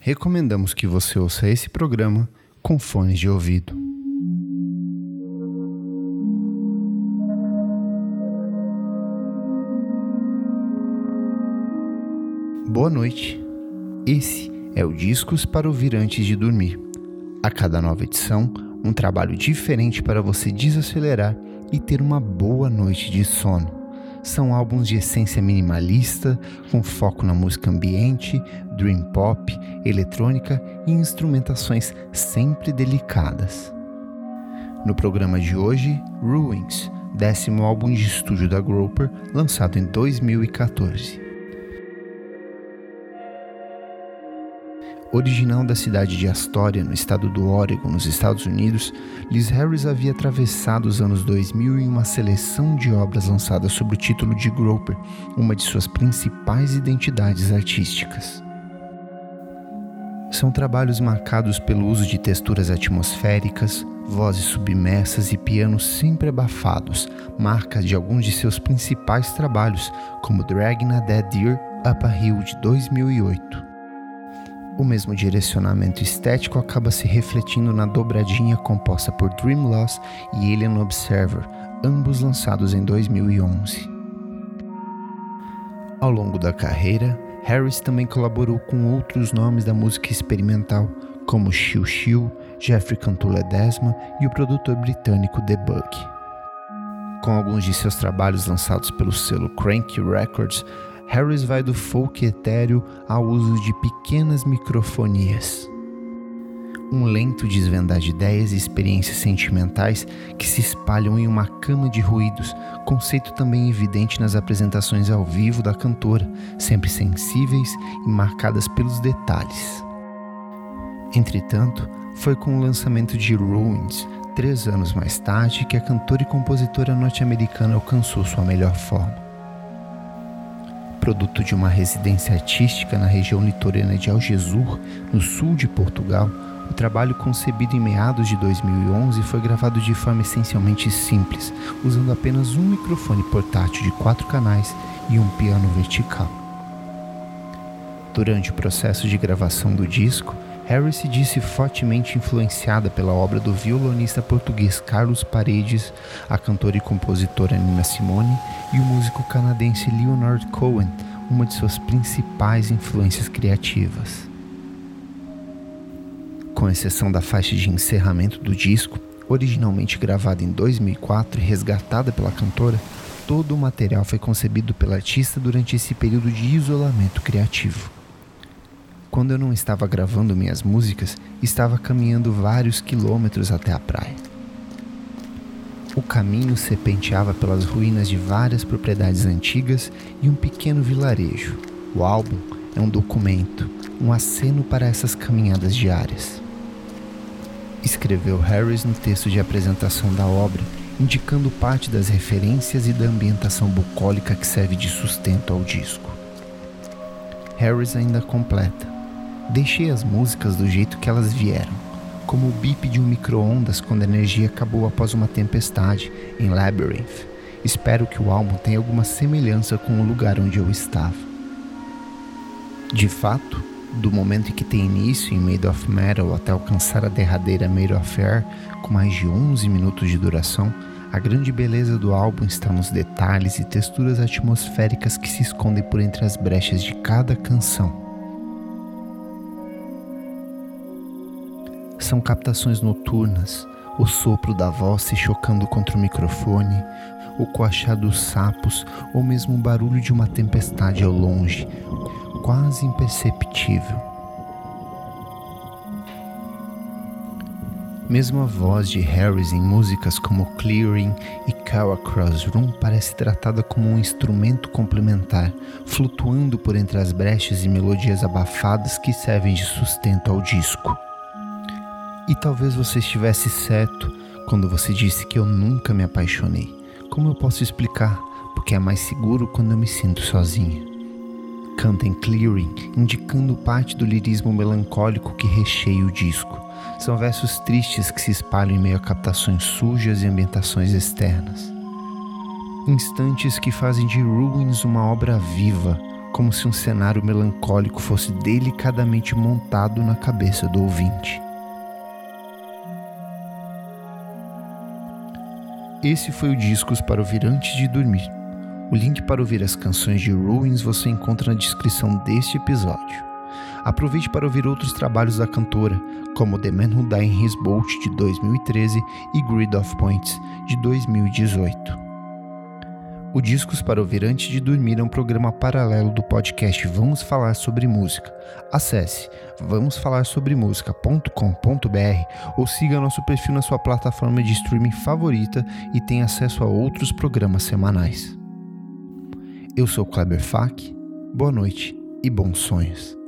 recomendamos que você ouça esse programa com fones de ouvido. Boa noite. Esse é o Discos para ouvir antes de dormir. A cada nova edição, um trabalho diferente para você desacelerar e ter uma boa noite de sono. São álbuns de essência minimalista, com foco na música ambiente, dream pop, eletrônica e instrumentações sempre delicadas. No programa de hoje, Ruins, décimo álbum de estúdio da Groper, lançado em 2014. Original da cidade de Astoria, no estado do Oregon, nos Estados Unidos, Liz Harris havia atravessado os anos 2000 em uma seleção de obras lançadas sob o título de Groper, uma de suas principais identidades artísticas. São trabalhos marcados pelo uso de texturas atmosféricas, vozes submersas e pianos sempre abafados, marca de alguns de seus principais trabalhos, como Dragging a Dead Deer Up a Hill de 2008. O mesmo direcionamento estético acaba se refletindo na dobradinha composta por Dream Loss e Alien Observer, ambos lançados em 2011. Ao longo da carreira, Harris também colaborou com outros nomes da música experimental, como Chiu Chiu, Jeffrey Cantu Ledesma e o produtor britânico The Bug. Com alguns de seus trabalhos lançados pelo selo Cranky Records, Harris vai do folk etéreo ao uso de pequenas microfonias. Um lento desvendar de ideias e experiências sentimentais que se espalham em uma cama de ruídos, conceito também evidente nas apresentações ao vivo da cantora, sempre sensíveis e marcadas pelos detalhes. Entretanto, foi com o lançamento de Ruins, três anos mais tarde, que a cantora e compositora norte-americana alcançou sua melhor forma produto de uma residência artística na região litorânea de Algesur, no sul de Portugal, o trabalho concebido em meados de 2011 foi gravado de forma essencialmente simples, usando apenas um microfone portátil de quatro canais e um piano vertical. Durante o processo de gravação do disco, Harris se disse fortemente influenciada pela obra do violonista português Carlos Paredes, a cantora e compositora Nina Simone e o músico canadense Leonard Cohen, uma de suas principais influências criativas. Com exceção da faixa de encerramento do disco, originalmente gravada em 2004 e resgatada pela cantora, todo o material foi concebido pela artista durante esse período de isolamento criativo. Quando eu não estava gravando minhas músicas, estava caminhando vários quilômetros até a praia. O caminho serpenteava pelas ruínas de várias propriedades antigas e um pequeno vilarejo. O álbum é um documento, um aceno para essas caminhadas diárias. Escreveu Harris no texto de apresentação da obra, indicando parte das referências e da ambientação bucólica que serve de sustento ao disco. Harris ainda completa. Deixei as músicas do jeito que elas vieram, como o bip de um micro-ondas quando a energia acabou após uma tempestade em Labyrinth. Espero que o álbum tenha alguma semelhança com o lugar onde eu estava. De fato, do momento em que tem início em Made of Metal até alcançar a derradeira Made of Air, com mais de 11 minutos de duração, a grande beleza do álbum está nos detalhes e texturas atmosféricas que se escondem por entre as brechas de cada canção. São captações noturnas, o sopro da voz se chocando contra o microfone, o coachar dos sapos ou mesmo o barulho de uma tempestade ao longe, quase imperceptível. Mesmo a voz de Harris em músicas como Clearing e Carl Across Room parece tratada como um instrumento complementar, flutuando por entre as brechas e melodias abafadas que servem de sustento ao disco. E talvez você estivesse certo quando você disse que eu nunca me apaixonei. Como eu posso explicar? Porque é mais seguro quando eu me sinto sozinha. Canta em Clearing, indicando parte do lirismo melancólico que recheia o disco. São versos tristes que se espalham em meio a captações sujas e ambientações externas. Instantes que fazem de Ruins uma obra viva, como se um cenário melancólico fosse delicadamente montado na cabeça do ouvinte. Esse foi o Discos para ouvir antes de dormir. O link para ouvir as canções de Ruins você encontra na descrição deste episódio. Aproveite para ouvir outros trabalhos da cantora, como The Man Who Died in His Boat de 2013 e Grid of Points de 2018. O Discos para Ouvir Antes de Dormir é um programa paralelo do podcast Vamos Falar Sobre Música. Acesse vamosfalarsobremusica.com.br ou siga nosso perfil na sua plataforma de streaming favorita e tenha acesso a outros programas semanais. Eu sou Kleber Fak, boa noite e bons sonhos.